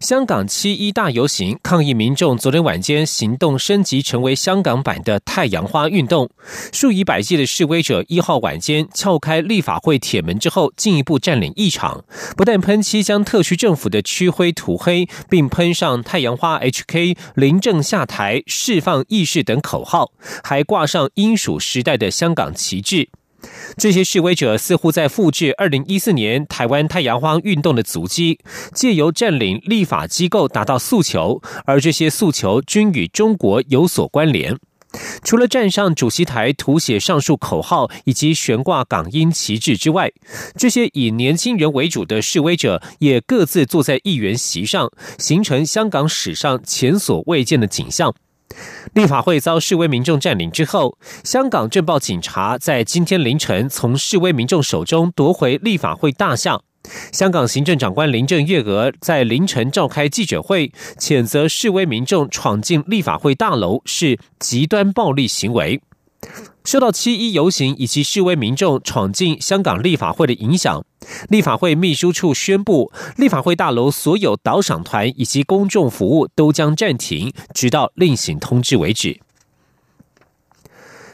香港七一大游行抗议民众昨天晚间行动升级成为香港版的太阳花运动，数以百计的示威者一号晚间撬开立法会铁门之后，进一步占领议场，不但喷漆将特区政府的区徽涂黑，并喷上太阳花 HK、临政下台、释放意识等口号，还挂上英属时代的香港旗帜。这些示威者似乎在复制二零一四年台湾太阳花运动的足迹，借由占领立法机构达到诉求，而这些诉求均与中国有所关联。除了站上主席台涂写上述口号以及悬挂港英旗帜之外，这些以年轻人为主的示威者也各自坐在议员席上，形成香港史上前所未见的景象。立法会遭示威民众占领之后，香港政报警察在今天凌晨从示威民众手中夺回立法会大厦。香港行政长官林郑月娥在凌晨召开记者会，谴责示威民众闯进立法会大楼是极端暴力行为。受到七一游行以及示威民众闯进香港立法会的影响，立法会秘书处宣布，立法会大楼所有导赏团以及公众服务都将暂停，直到另行通知为止。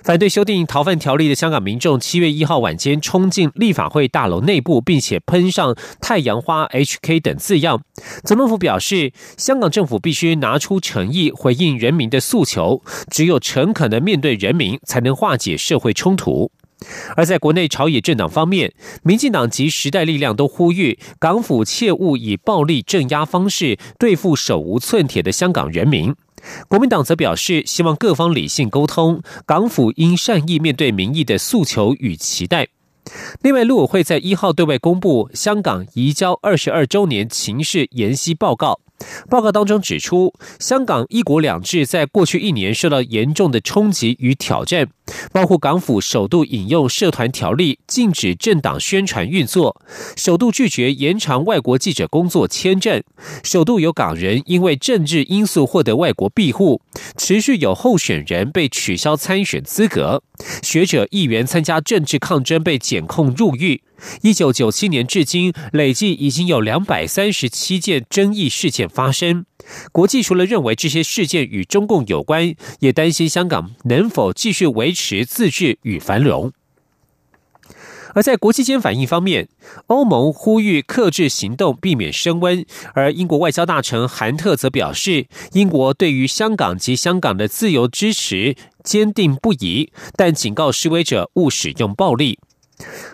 反对修订逃犯条例的香港民众，七月一号晚间冲进立法会大楼内部，并且喷上“太阳花 HK” 等字样。总统府表示，香港政府必须拿出诚意回应人民的诉求，只有诚恳的面对人民，才能化解社会冲突。而在国内朝野政党方面，民进党及时代力量都呼吁港府切勿以暴力镇压方式对付手无寸铁的香港人民。国民党则表示，希望各方理性沟通，港府应善意面对民意的诉求与期待。另外，陆委会在一号对外公布香港移交二十二周年情势研析报告。报告当中指出，香港一国两制在过去一年受到严重的冲击与挑战，包括港府首度引用社团条例禁止政党宣传运作，首度拒绝延长外国记者工作签证，首度有港人因为政治因素获得外国庇护，持续有候选人被取消参选资格，学者议员参加政治抗争被检控入狱。一九九七年至今，累计已经有两百三十七件争议事件发生。国际除了认为这些事件与中共有关，也担心香港能否继续维持自治与繁荣。而在国际间反应方面，欧盟呼吁克制行动，避免升温；而英国外交大臣韩特则表示，英国对于香港及香港的自由支持坚定不移，但警告示威者勿使用暴力。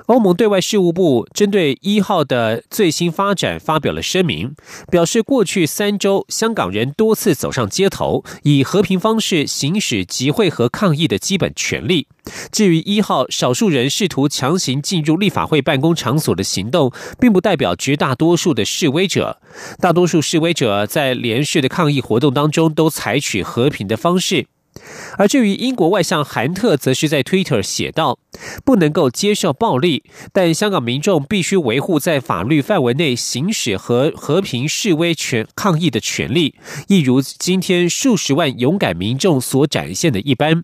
欧盟对外事务部针对一号的最新发展发表了声明，表示过去三周香港人多次走上街头，以和平方式行使集会和抗议的基本权利。至于一号少数人试图强行进入立法会办公场所的行动，并不代表绝大多数的示威者。大多数示威者在连续的抗议活动当中都采取和平的方式。而至于英国外相韩特，则是在 Twitter 写道：“不能够接受暴力，但香港民众必须维护在法律范围内行使和和平示威权抗议的权利，一如今天数十万勇敢民众所展现的一般。”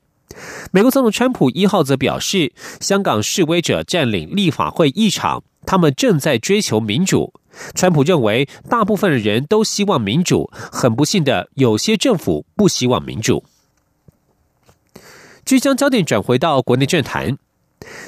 美国总统川普一号则表示：“香港示威者占领立法会议场，他们正在追求民主。”川普认为，大部分的人都希望民主，很不幸的，有些政府不希望民主。即将焦点转回到国内政坛，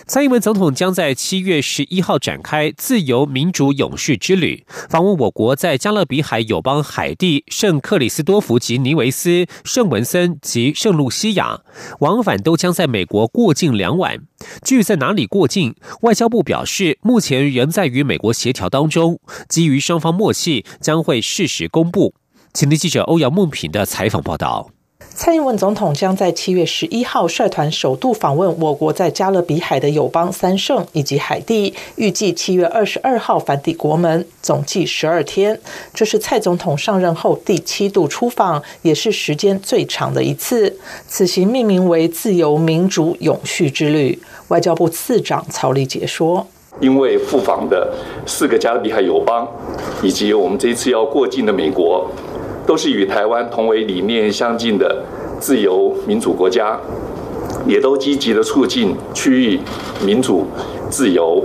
蔡英文总统将在七月十一号展开自由民主勇士之旅，访问我国在加勒比海友邦海地圣克里斯多福及尼维斯、圣文森及圣露西亚，往返都将在美国过境两晚。至于在哪里过境，外交部表示，目前仍在与美国协调当中，基于双方默契，将会适时公布。请听记者欧阳梦平的采访报道。蔡英文总统将在七月十一号率团首度访问我国在加勒比海的友邦三圣以及海地，预计七月二十二号返抵国门，总计十二天。这是蔡总统上任后第七度出访，也是时间最长的一次。此行命名为“自由民主永续之旅”。外交部次长曹立杰说：“因为赴访的四个加勒比海友邦，以及我们这次要过境的美国。”都是与台湾同为理念相近的自由民主国家，也都积极的促进区域民主自由。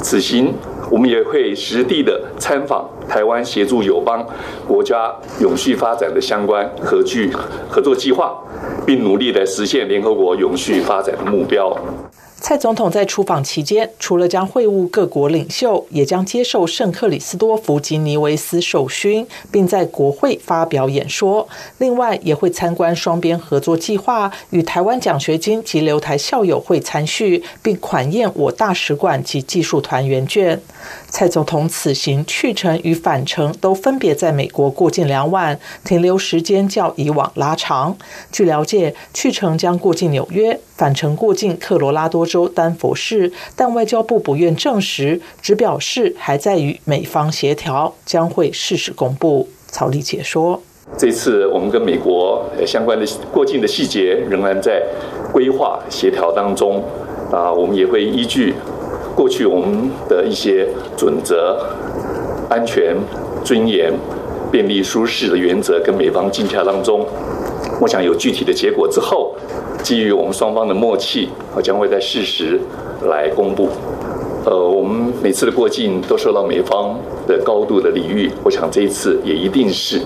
此行，我们也会实地的参访台湾，协助友邦国家永续发展的相关合具合作计划，并努力的实现联合国永续发展的目标。蔡总统在出访期间，除了将会晤各国领袖，也将接受圣克里斯多福及尼维斯授勋，并在国会发表演说。另外，也会参观双边合作计划，与台湾奖学金及留台校友会参叙，并款宴我大使馆及技术团员券。蔡总统此行去程与返程都分别在美国过境两晚，停留时间较以往拉长。据了解，去程将过境纽约，返程过境科罗拉多州丹佛市，但外交部不愿证实，只表示还在与美方协调，将会适时公布。曹丽解说：这次我们跟美国相关的过境的细节仍然在规划协调当中，啊，我们也会依据。过去我们的一些准则、安全、尊严、便利、舒适的原则，跟美方竞价当中，我想有具体的结果之后，基于我们双方的默契，我将会在适时来公布。呃，我们每次的过境都受到美方的高度的礼遇，我想这一次也一定是。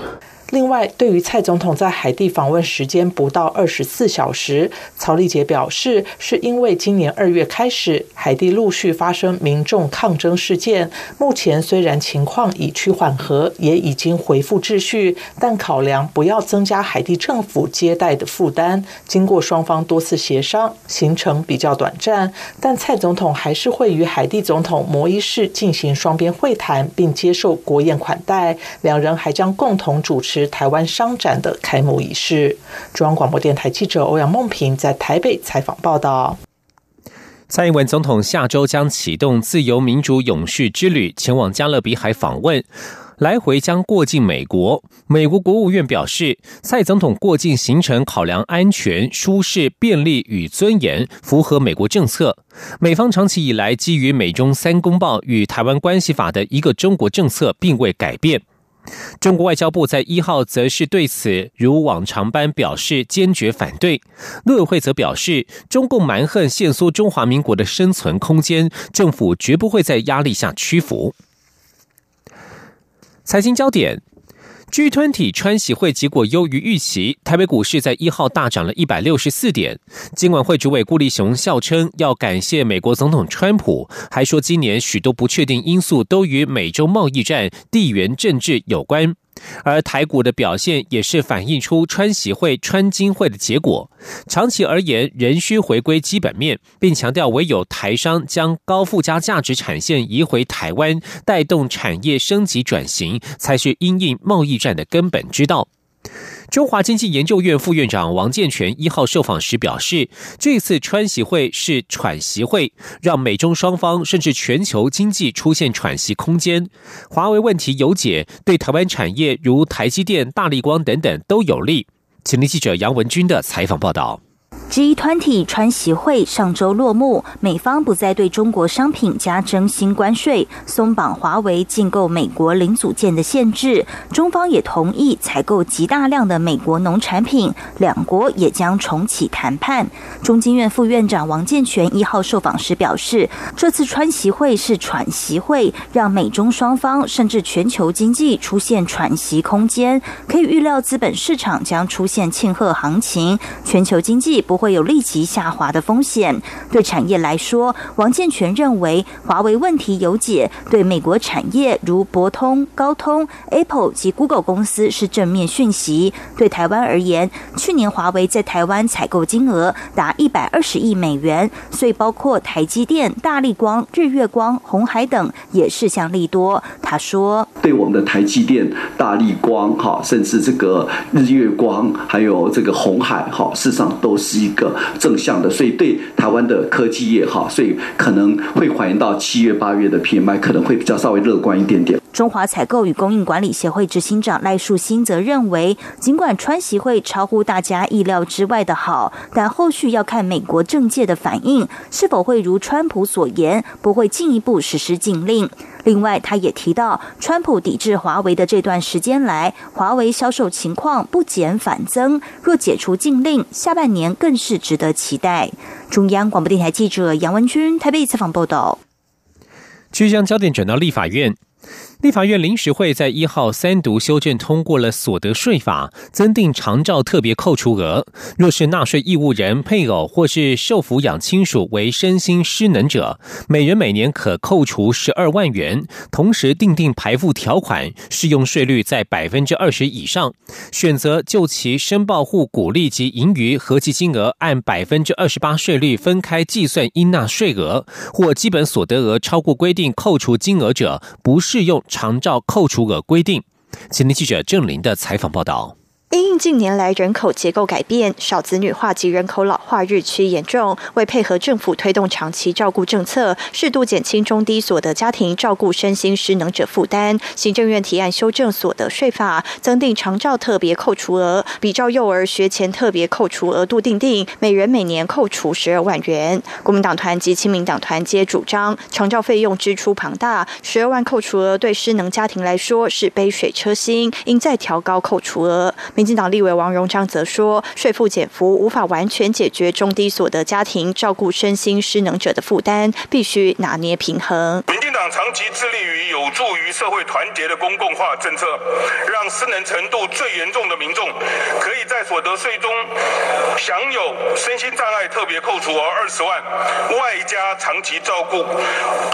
另外，对于蔡总统在海地访问时间不到二十四小时，曹丽杰表示，是因为今年二月开始，海地陆续发生民众抗争事件。目前虽然情况已趋缓和，也已经恢复秩序，但考量不要增加海地政府接待的负担，经过双方多次协商，行程比较短暂。但蔡总统还是会与海地总统摩伊士进行双边会谈，并接受国宴款待。两人还将共同主持。台湾商展的开幕仪式。中央广播电台记者欧阳梦平在台北采访报道。蔡英文总统下周将启动自由民主永续之旅，前往加勒比海访问，来回将过境美国。美国国务院表示，蔡总统过境行程考量安全、舒适、便利与尊严，符合美国政策。美方长期以来基于美中三公报与台湾关系法的一个中国政策，并未改变。中国外交部在一号则是对此如往常般表示坚决反对。陆委会则表示，中共蛮横限缩中华民国的生存空间，政府绝不会在压力下屈服。财经焦点。G 吞体川喜会结果优于预期，台北股市在一号大涨了一百六十四点。金管会主委顾立雄笑称要感谢美国总统川普，还说今年许多不确定因素都与美洲贸易战、地缘政治有关。而台股的表现也是反映出川喜会、川金会的结果。长期而言，仍需回归基本面，并强调唯有台商将高附加价值产线移回台湾，带动产业升级转型，才是因应贸易战的根本之道。中华经济研究院副院长王健全一号受访时表示，这次川习会是喘息会，让美中双方甚至全球经济出现喘息空间。华为问题有解，对台湾产业如台积电、大力光等等都有利。请听记者杨文军的采访报道。G20 川习会上周落幕，美方不再对中国商品加征新关税，松绑华为进购美国零组件的限制，中方也同意采购极大量的美国农产品，两国也将重启谈判。中经院副院长王健全一号受访时表示，这次川习会是喘息会，让美中双方甚至全球经济出现喘息空间，可以预料资本市场将出现庆贺行情，全球经济不会。有立即下滑的风险。对产业来说，王建全认为华为问题有解，对美国产业如博通、高通、Apple 及 Google 公司是正面讯息。对台湾而言，去年华为在台湾采购金额达一百二十亿美元，所以包括台积电、大力光、日月光、红海等也是向利多。他说：“对我们的台积电、大力光，哈，甚至这个日月光，还有这个红海，哈，事实上都是一个正向的。所以对台湾的科技业，哈，所以可能会反映到七月、八月的 PMI 可能会比较稍微乐观一点点。”中华采购与供应管理协会执行长赖树新则认为，尽管川协会超乎大家意料之外的好，但后续要看美国政界的反应，是否会如川普所言，不会进一步实施禁令。另外，他也提到，川普抵制华为的这段时间来，华为销售情况不减反增。若解除禁令，下半年更是值得期待。中央广播电台记者杨文君台北采访报道。将焦点转到立法院。立法院临时会在一号三读修正通过了所得税法，增订长照特别扣除额。若是纳税义务人、配偶或是受抚养亲属为身心失能者，每人每年可扣除十二万元。同时订定排付条款，适用税率在百分之二十以上。选择就其申报户股利及盈余合计金额按百分之二十八税率分开计算应纳税额，或基本所得额超过规定扣除金额者，不适用。长照扣除额规定，今天记者郑林的采访报道。因应近年来人口结构改变、少子女化及人口老化日趋严重，为配合政府推动长期照顾政策，适度减轻中低所得家庭照顾身心失能者负担，行政院提案修正所得税法，增订长照特别扣除额，比照幼儿学前特别扣除额度定定，每人每年扣除十二万元。国民党团及亲民党团皆主张，长照费用支出庞大，十二万扣除额对失能家庭来说是杯水车薪，应再调高扣除额。民进党立委王荣章则说，税负减幅无法完全解决中低所得家庭照顾身心失能者的负担，必须拿捏平衡。民进党长期致力于有助于社会团结的公共化政策，让失能程度最严重的民众可以在所得税中享有身心障碍特别扣除额二十万，外加长期照顾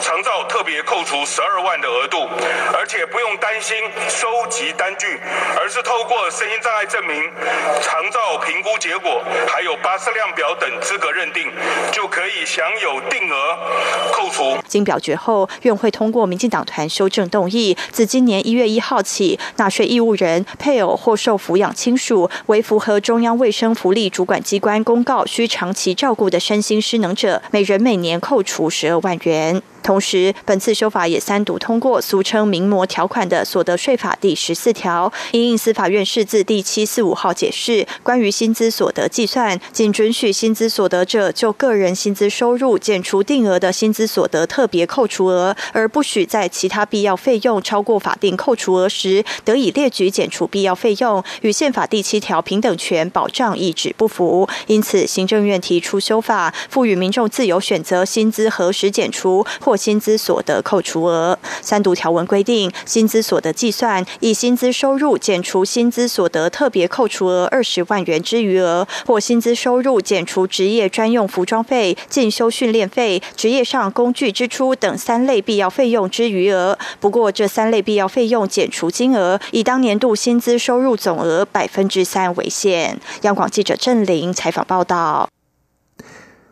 长照特别扣除十二万的额度，而且不用担心收集单据，而是透过身心障碍证明、长照评估结果，还有巴氏量表等资格认定，就可以享有定额扣除。经表决后，院会通过民进党团修正动议，自今年一月一号起，纳税义务人、配偶或受抚养亲属为符合中央卫生福利主管机关公告需长期照顾的身心失能者，每人每年扣除十二万元。同时，本次修法也三读通过俗称“名模条款”的所得税法第十四条，因应司法院释字第七四五号解释，关于薪资所得计算，仅准许薪资所得者就个人薪资收入减除定额的薪资所得特别扣除额，而不许在其他必要费用超过法定扣除额时，得以列举减除必要费用，与宪法第七条平等权保障一旨不符。因此，行政院提出修法，赋予民众自由选择薪资何时减除或。薪资所得扣除额三读条文规定，薪资所得计算以薪资收入减除薪资所得特别扣除额二十万元之余额，或薪资收入减除职业专用服装费、进修训练费、职业上工具支出等三类必要费用之余额。不过，这三类必要费用减除金额以当年度薪资收入总额百分之三为限。央广记者郑玲采访报道。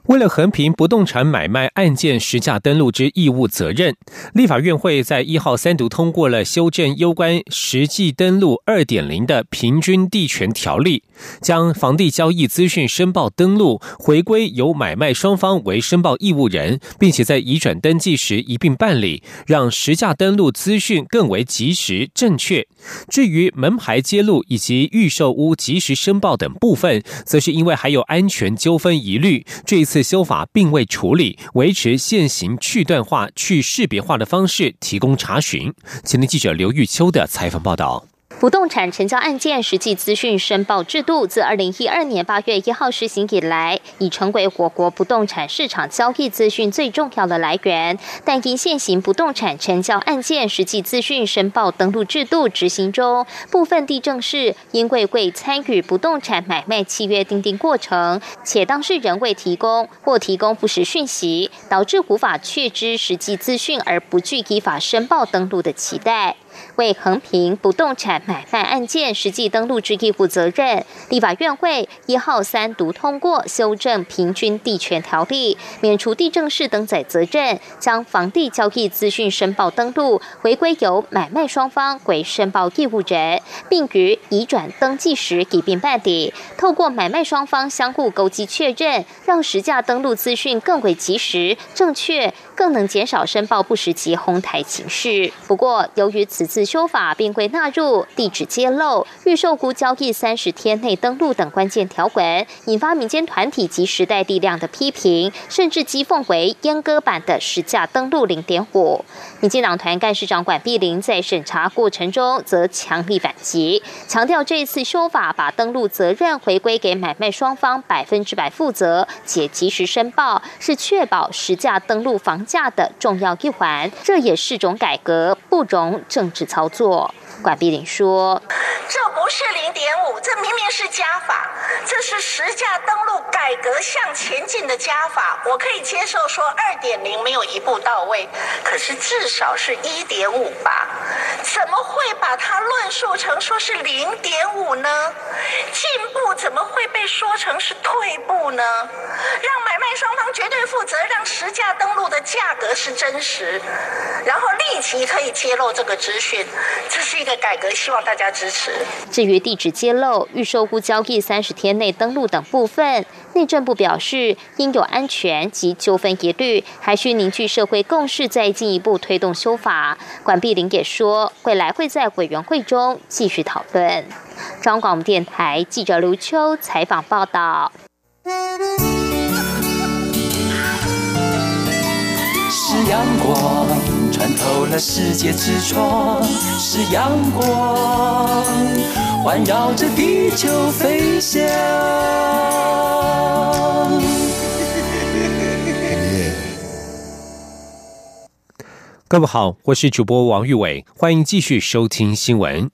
为了横平不动产买卖案件实价登录之义务责任，立法院会在一号三读通过了修正有关实际登录二点零的平均地权条例，将房地交易资讯申报登录回归由买卖双方为申报义务人，并且在移转登记时一并办理，让实价登录资讯更为及时正确。至于门牌揭露以及预售屋及时申报等部分，则是因为还有安全纠纷疑虑，这一次。修法并未处理，维持现行去段化、去识别化的方式提供查询。前天记者刘玉秋的采访报道。不动产成交案件实际资讯申报制度自二零一二年八月一号实行以来，已成为我国不动产市场交易资讯最重要的来源。但因现行不动产成交案件实际资讯申报登录制度执行中，部分地政士因为未参与不动产买卖契约订定过程，且当事人未提供或提供不实讯息，导致无法确知实际资讯而不具依法申报登录的期待。为横平不动产买卖案件实际登录之义务责任，立法院会一号三读通过修正平均地权条例，免除地政士登载责任，将房地交易资讯申报登录回归由买卖双方为申报义务人，并于移转登记时一并办理。透过买卖双方相互勾稽确认，让实价登录资讯更为及时、正确，更能减少申报不实及哄抬情绪。不过，由于此次修法并未纳入地址揭露、预售估交易三十天内登录等关键条文，引发民间团体及时代力量的批评，甚至讥讽为阉割版的实价登录零点五。民进党团干事长管碧玲在审查过程中则强力反击，强调这次修法把登录责任回归给买卖双方百分之百负责，且及时申报，是确保实价登录房价的重要一环。这也是种改革，不容政只操作。管碧玲说：“这不是零点五，这明明是加法，这是实价登录改革向前进的加法。我可以接受说二点零没有一步到位，可是至少是一点五吧？怎么会把它论述成说是零点五呢？进步怎么会被说成是退步呢？让买卖双方绝对负责，让实价登录的价格是真实，然后立即可以揭露这个资讯，这是一个。”改革希望大家支持。至于地址揭露、预售户交易三十天内登录等部分，内政部表示，应有安全及纠纷疑虑，还需凝聚社会共识，再进一步推动修法。管碧玲也说，未来会在委员会中继续讨论。中广电台记者刘秋采访报道。是阳光。透了世界之窗是阳光，环绕着地球飞翔。各位好，我是主播王玉伟，欢迎继续收听新闻。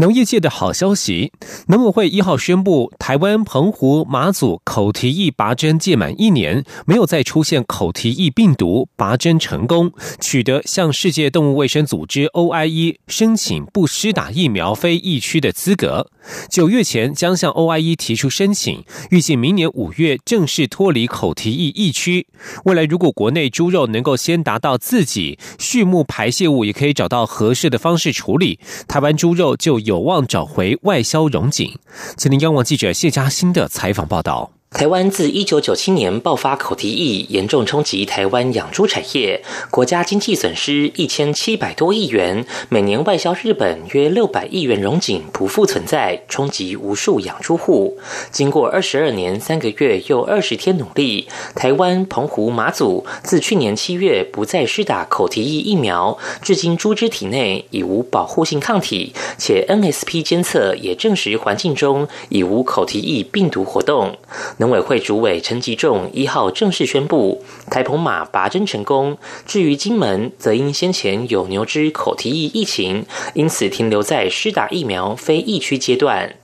农业界的好消息，农委会一号宣布，台湾澎湖、马祖口蹄疫拔针届满一年，没有再出现口蹄疫病毒，拔针成功，取得向世界动物卫生组织 OIE 申请不施打疫苗非疫区的资格。九月前将向 OIE 提出申请，预计明年五月正式脱离口蹄疫疫区。未来如果国内猪肉能够先达到自己畜牧排泄物，也可以找到合适的方式处理，台湾猪肉就。有望找回外销荣景。吉林央网记者谢佳欣的采访报道。台湾自一九九七年爆发口蹄疫，严重冲击台湾养猪产业，国家经济损失一千七百多亿元，每年外销日本约六百亿元荣景不复存在，冲击无数养猪户。经过二十二年三个月又二十天努力，台湾澎湖马祖自去年七月不再施打口蹄疫疫苗，至今猪只体内已无保护性抗体，且 NSP 监测也证实环境中已无口蹄疫病毒活动。农委会主委陈吉仲一号正式宣布，台澎马拔针成功。至于金门，则因先前有牛只口蹄疫疫情，因此停留在施打疫苗非疫区阶段。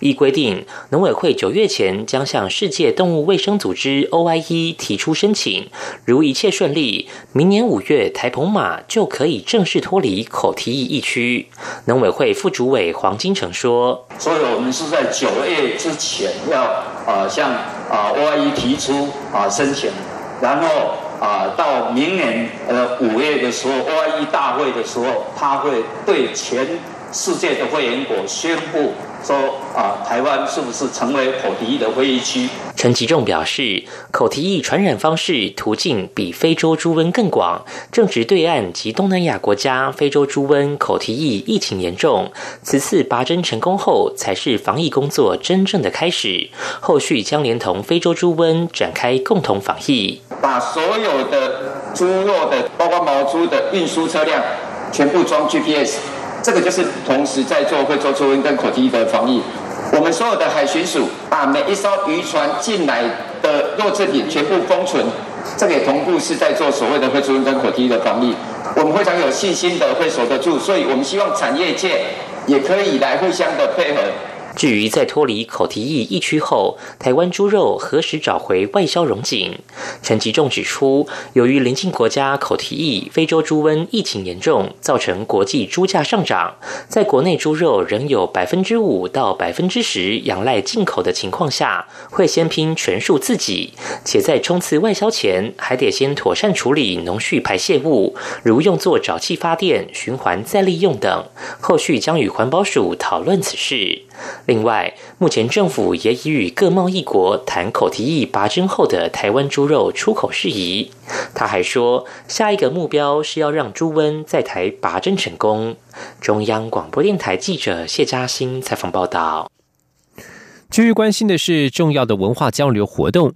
依规定，农委会九月前将向世界动物卫生组织 OIE 提出申请，如一切顺利，明年五月台澎马就可以正式脱离口蹄疫疫区。农委会副主委黄金城说：“所以我们是在九月之前要啊向啊 OIE 提出啊申请，然后啊到明年呃五月的时候 OIE 大会的时候，他会对全世界的会员国宣布。”说啊，台湾是不是成为口蹄疫的会疫区？陈吉仲表示，口蹄疫传染方式途径比非洲猪瘟更广，正值对岸及东南亚国家非洲猪瘟、口蹄疫疫情严重。此次拔针成功后，才是防疫工作真正的开始。后续将连同非洲猪瘟展开共同防疫，把所有的猪肉的，包括毛猪的运输车辆，全部装 GPS。这个就是同时在做会做出跟口蹄疫的防疫。我们所有的海巡署把每一艘渔船进来的弱制品全部封存，这个也同步是在做所谓的会出跟口蹄疫的防疫。我们非常有信心的会守得住，所以我们希望产业界也可以来互相的配合。至于在脱离口蹄疫疫区后，台湾猪肉何时找回外销荣景？陈吉仲指出，由于邻近国家口蹄疫、非洲猪瘟疫情严重，造成国际猪价上涨，在国内猪肉仍有百分之五到百分之十仰赖进口的情况下，会先拼全数自己，且在冲刺外销前，还得先妥善处理农畜排泄物，如用作沼气发电、循环再利用等。后续将与环保署讨论此事。另外，目前政府也已与各贸易国谈口提议拔针后的台湾猪肉出口事宜。他还说，下一个目标是要让猪瘟在台拔针成功。中央广播电台记者谢嘉欣采访报道。继续关心的是重要的文化交流活动。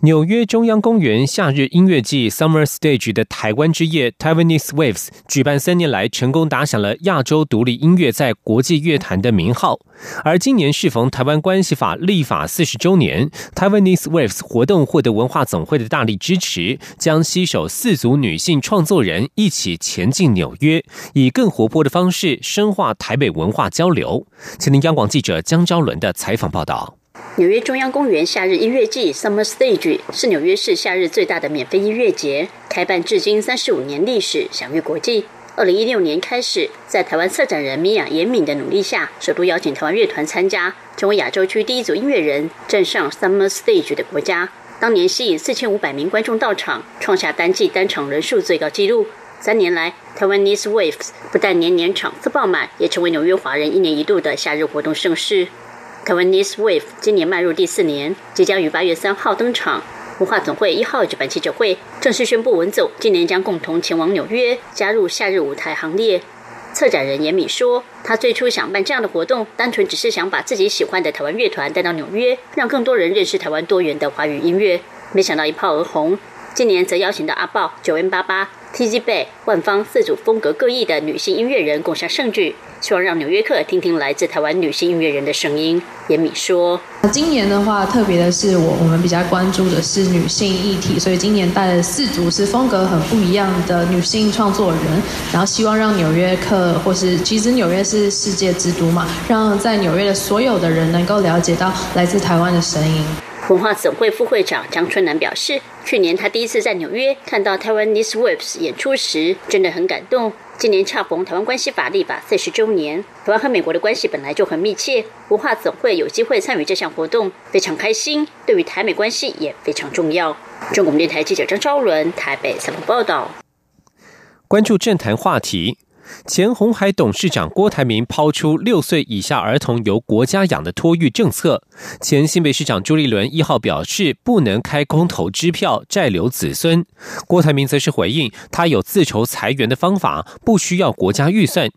纽约中央公园夏日音乐季 （Summer Stage） 的台湾之夜 （Taiwanese Waves） 举办三年来，成功打响了亚洲独立音乐在国际乐坛的名号。而今年适逢台湾关系法立法四十周年，Taiwanese Waves 活动获得文化总会的大力支持，将携手四组女性创作人一起前进纽约，以更活泼的方式深化台北文化交流。请听央广记者江昭伦的采访报道。纽约中央公园夏日音乐季 （Summer Stage） 是纽约市夏日最大的免费音乐节，开办至今三十五年历史，享誉国际。二零一六年开始，在台湾策展人米娅严敏的努力下，首度邀请台湾乐团参加，成为亚洲区第一组音乐人站上 Summer Stage 的国家。当年吸引四千五百名观众到场，创下单季单场人数最高纪录。三年来，台湾 Nice Waves 不但年年场次爆满，也成为纽约华人一年一度的夏日活动盛事。台湾 Nice Wave 今年迈入第四年，即将于八月三号登场。文化总会一号举办记者会，正式宣布文总今年将共同前往纽约，加入夏日舞台行列。策展人严敏说，他最初想办这样的活动，单纯只是想把自己喜欢的台湾乐团带到纽约，让更多人认识台湾多元的华语音乐。没想到一炮而红，今年则邀请到阿豹、九 N 八八。T.G. 贝、万方四组风格各异的女性音乐人共襄盛举，希望让纽约客听听来自台湾女性音乐人的声音。严敏说：“今年的话，特别的是我我们比较关注的是女性议题，所以今年带了四组是风格很不一样的女性创作人，然后希望让纽约客或是其实纽约是世界之都嘛，让在纽约的所有的人能够了解到来自台湾的声音。”文化总会副会长张春南表示，去年他第一次在纽约看到台湾 Nice Waves 演出时，真的很感动。今年恰逢台湾关系法立法四十周年，台湾和美国的关系本来就很密切，文化总会有机会参与这项活动，非常开心。对于台美关系也非常重要。中国电台记者张昭伦台北采访报道。关注政坛话题。前红海董事长郭台铭抛出六岁以下儿童由国家养的托育政策。前新北市长朱立伦一号表示，不能开空头支票债留子孙。郭台铭则是回应，他有自筹裁员的方法，不需要国家预算。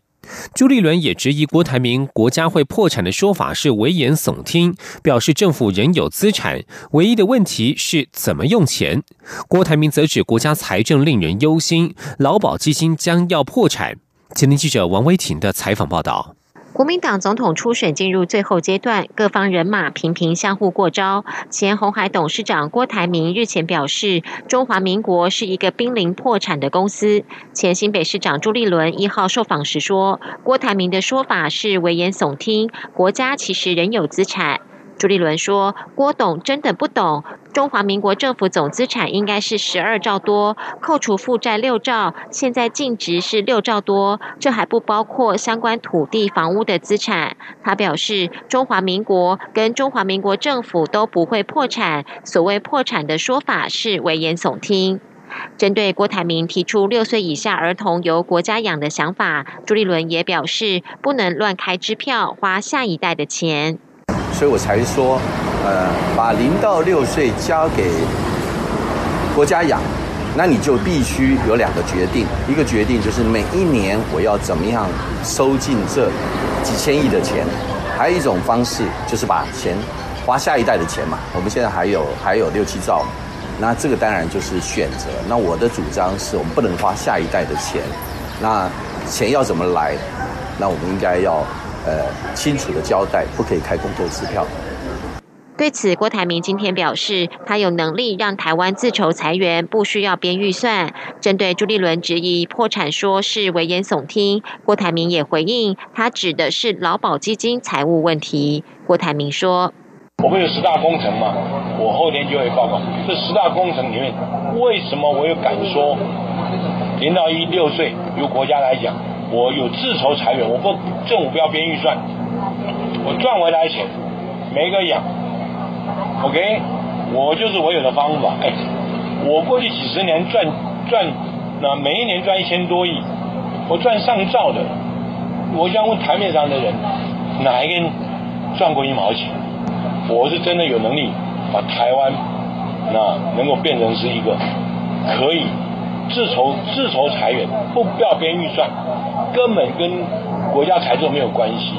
朱立伦也质疑郭台铭国家会破产的说法是危言耸听，表示政府仍有资产，唯一的问题是怎么用钱。郭台铭则指国家财政令人忧心，劳保基金将要破产。前天记者王威婷的采访报道：国民党总统初选进入最后阶段，各方人马频频相互过招。前红海董事长郭台铭日前表示，中华民国是一个濒临破产的公司。前新北市长朱立伦一号受访时说，郭台铭的说法是危言耸听，国家其实仍有资产。朱立伦说：“郭董真的不懂，中华民国政府总资产应该是十二兆多，扣除负债六兆，现在净值是六兆多，这还不包括相关土地、房屋的资产。”他表示：“中华民国跟中华民国政府都不会破产，所谓破产的说法是危言耸听。”针对郭台铭提出六岁以下儿童由国家养的想法，朱立伦也表示：“不能乱开支票，花下一代的钱。”所以我才说，呃，把零到六岁交给国家养，那你就必须有两个决定，一个决定就是每一年我要怎么样收进这几千亿的钱，还有一种方式就是把钱花下一代的钱嘛。我们现在还有 还有六七兆，那这个当然就是选择。那我的主张是我们不能花下一代的钱，那钱要怎么来？那我们应该要呃清楚的交代，不可以开空头支票。对此，郭台铭今天表示，他有能力让台湾自筹裁员，不需要编预算。针对朱立伦质疑破产说是危言耸听，郭台铭也回应，他指的是劳保基金财务问题。郭台铭说：“我们有十大工程嘛，我后天就会报告。这十大工程里面，为什么我有敢说零到一六岁由国家来讲，我有自筹财源，我不政府不要编预算，我赚回来钱没个养。” OK，我就是我有的方法。哎，我过去几十年赚赚，那每一年赚一千多亿，我赚上兆的。我想问台面上的人，哪一个人赚过一毛钱？我是真的有能力把台湾那能够变成是一个可以自筹自筹裁员，不不要编预算，根本跟国家财政没有关系，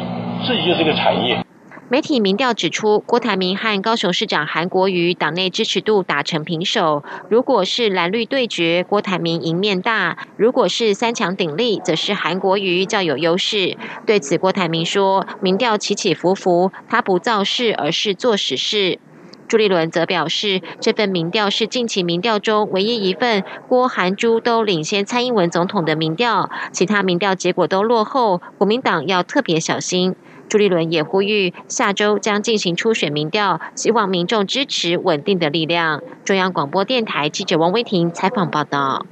自己就是个产业。媒体民调指出，郭台铭和高雄市长韩国瑜党内支持度打成平手。如果是蓝绿对决，郭台铭赢面大；如果是三强鼎立，则是韩国瑜较有优势。对此，郭台铭说：“民调起起伏伏，他不造势，而是做实事。”朱立伦则表示，这份民调是近期民调中唯一一份郭、韩、朱都领先蔡英文总统的民调，其他民调结果都落后，国民党要特别小心。朱立伦也呼吁，下周将进行初选民调，希望民众支持稳定的力量。中央广播电台记者王威婷采访报道。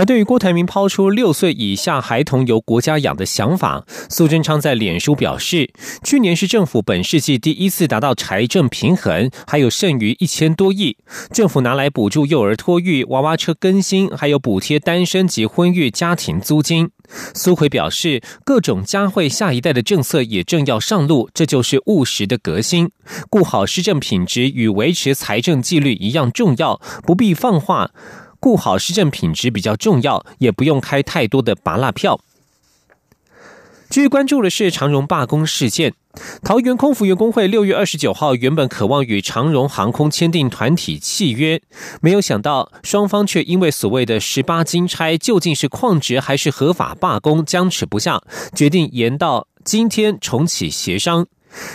而对于郭台铭抛出六岁以下孩童由国家养的想法，苏贞昌在脸书表示，去年是政府本世纪第一次达到财政平衡，还有剩余一千多亿，政府拿来补助幼儿托育、娃娃车更新，还有补贴单身及婚育家庭租金。苏奎表示，各种加惠下一代的政策也正要上路，这就是务实的革新。顾好施政品质与维持财政纪律一样重要，不必放话。顾好施政品质比较重要，也不用开太多的拔蜡票。继续关注的是长荣罢工事件。桃园空服员工会六月二十九号原本渴望与长荣航空签订团体契约，没有想到双方却因为所谓的十八金钗究竟是旷职还是合法罢工僵持不下，决定延到今天重启协商。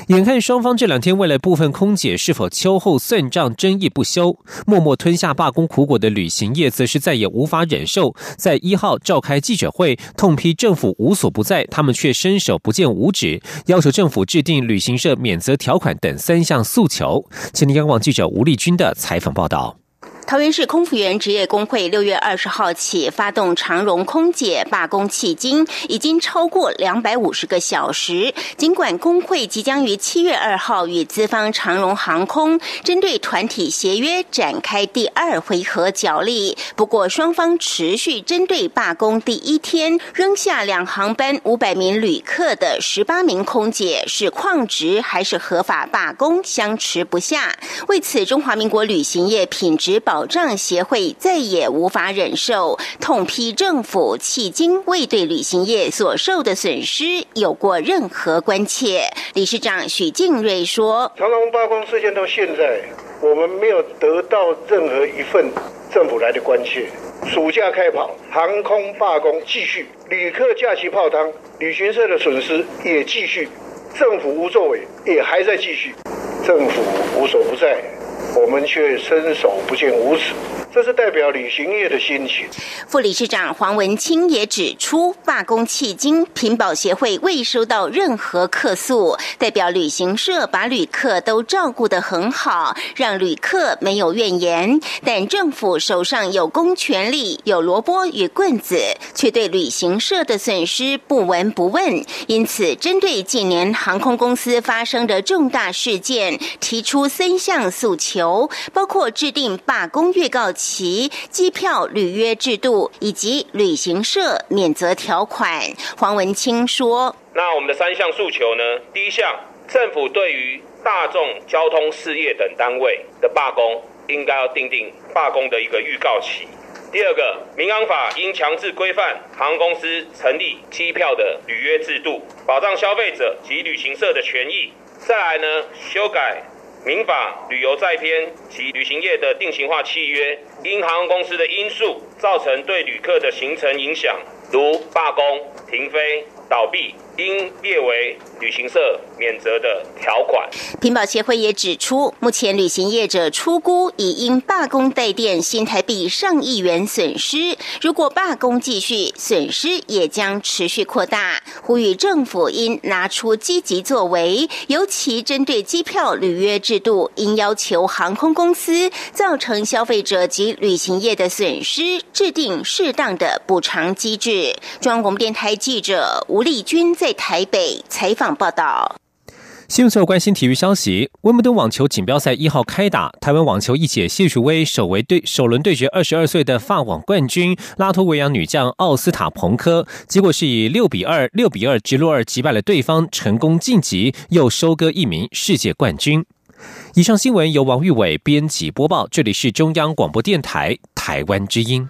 眼看双方这两天为了部分空姐是否秋后算账争议不休，默默吞下罢工苦果的旅行业则是再也无法忍受，在一号召开记者会，痛批政府无所不在，他们却伸手不见五指，要求政府制定旅行社免责条款等三项诉求。请听央广记者吴丽君的采访报道。桃园市空服员职业工会六月二十号起发动长荣空姐罢工，迄今已经超过两百五十个小时。尽管工会即将于七月二号与资方长荣航空针对团体协约展开第二回合角力，不过双方持续针对罢工第一天扔下两航班五百名旅客的十八名空姐是旷职还是合法罢工相持不下。为此，中华民国旅行业品质保保障协会再也无法忍受，痛批政府迄今未对旅行业所受的损失有过任何关切。理事长许敬瑞说：“长隆罢工事件到现在，我们没有得到任何一份政府来的关切。暑假开跑，航空罢工继续，旅客假期泡汤，旅行社的损失也继续，政府无作为也还在继续，政府无所不在。”我们却伸手不见五指。这是代表旅行业的心情。副理事长黄文清也指出，罢工迄今，品保协会未收到任何客诉，代表旅行社把旅客都照顾得很好，让旅客没有怨言。但政府手上有公权力，有萝卜与棍子，却对旅行社的损失不闻不问。因此，针对近年航空公司发生的重大事件，提出三项诉求，包括制定罢工预告。期机票履约制度以及旅行社免责条款，黄文清说：“那我们的三项诉求呢？第一项，政府对于大众交通事业等单位的罢工，应该要定定罢工的一个预告期。第二个，民航法应强制规范航空公司成立机票的履约制度，保障消费者及旅行社的权益。再来呢，修改。”民法旅游在编及旅行业的定型化契约，因航空公司的因素造成对旅客的行程影响，如罢工、停飞、倒闭。应列为旅行社免责的条款。屏保协会也指出，目前旅行业者出估已因罢工带电新台币上亿元损失，如果罢工继续，损失也将持续扩大。呼吁政府应拿出积极作为，尤其针对机票履约制度，应要求航空公司造成消费者及旅行业的损失，制定适当的补偿机制。中央广播电台记者吴丽君在在台北采访报道。新闻所关心体育消息：温布顿网球锦标赛一号开打，台湾网球一姐谢淑薇首为对首轮对决二十二岁的法网冠军拉脱维亚女将奥斯塔彭科，结果是以六比二、六比二直落二击败了对方，成功晋级，又收割一名世界冠军。以上新闻由王玉伟编辑播报，这里是中央广播电台台湾之音。